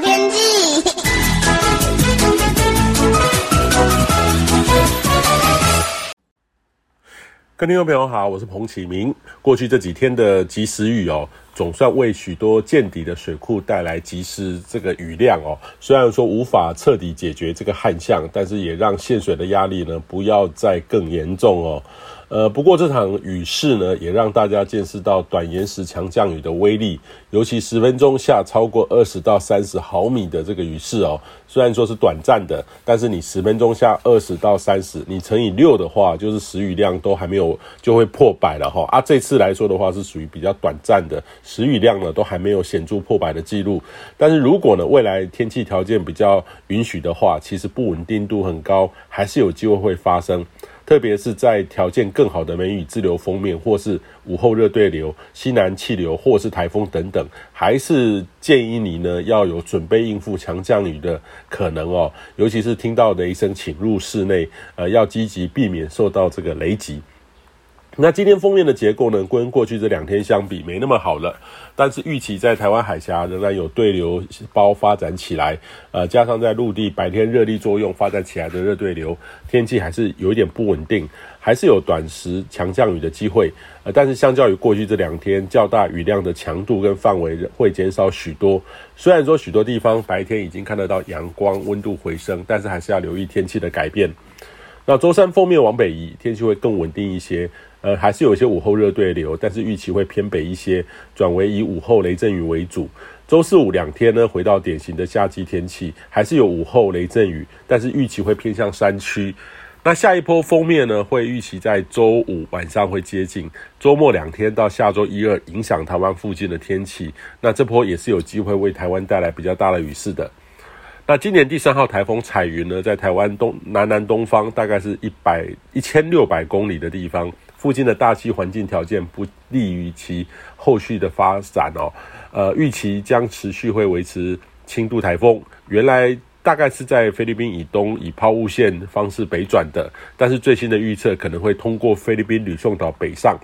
天气。各位听众朋友好，我是彭启明。过去这几天的及时雨哦，总算为许多见底的水库带来及时这个雨量哦。虽然说无法彻底解决这个旱象，但是也让限水的压力呢不要再更严重哦。呃，不过这场雨势呢，也让大家见识到短延时强降雨的威力。尤其十分钟下超过二十到三十毫米的这个雨势哦，虽然说是短暂的，但是你十分钟下二十到三十，你乘以六的话，就是时雨量都还没有就会破百了哈。啊，这次来说的话是属于比较短暂的，时雨量呢都还没有显著破百的记录。但是如果呢未来天气条件比较允许的话，其实不稳定度很高，还是有机会会发生。特别是在条件更好的梅雨滞留锋面，或是午后热对流、西南气流，或是台风等等，还是建议你呢要有准备应付强降雨的可能哦。尤其是听到雷声，请入室内，呃，要积极避免受到这个雷击。那今天锋面的结构呢，跟过去这两天相比没那么好了，但是预期在台湾海峡仍然有对流包发展起来，呃，加上在陆地白天热力作用发展起来的热对流，天气还是有一点不稳定，还是有短时强降雨的机会，呃，但是相较于过去这两天较大雨量的强度跟范围会减少许多。虽然说许多地方白天已经看得到阳光，温度回升，但是还是要留意天气的改变。那周三锋面往北移，天气会更稳定一些。呃，还是有一些午后热对流，但是预期会偏北一些，转为以午后雷阵雨为主。周四五两天呢，回到典型的夏季天气，还是有午后雷阵雨，但是预期会偏向山区。那下一波锋面呢，会预期在周五晚上会接近，周末两天到下周一二影响台湾附近的天气。那这波也是有机会为台湾带来比较大的雨势的。那今年第三号台风彩云呢，在台湾东南南东方大概是一百一千六百公里的地方，附近的大气环境条件不利于其后续的发展哦。呃，预期将持续会维持轻度台风，原来大概是在菲律宾以东以抛物线方式北转的，但是最新的预测可能会通过菲律宾吕宋岛北上，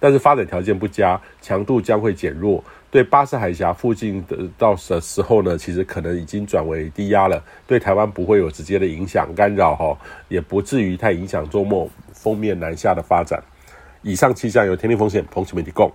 但是发展条件不佳，强度将会减弱。对巴士海峡附近的到的时候呢，其实可能已经转为低压了，对台湾不会有直接的影响干扰哈，也不至于太影响周末锋面南下的发展。以上气象由天天风险彭启明提供。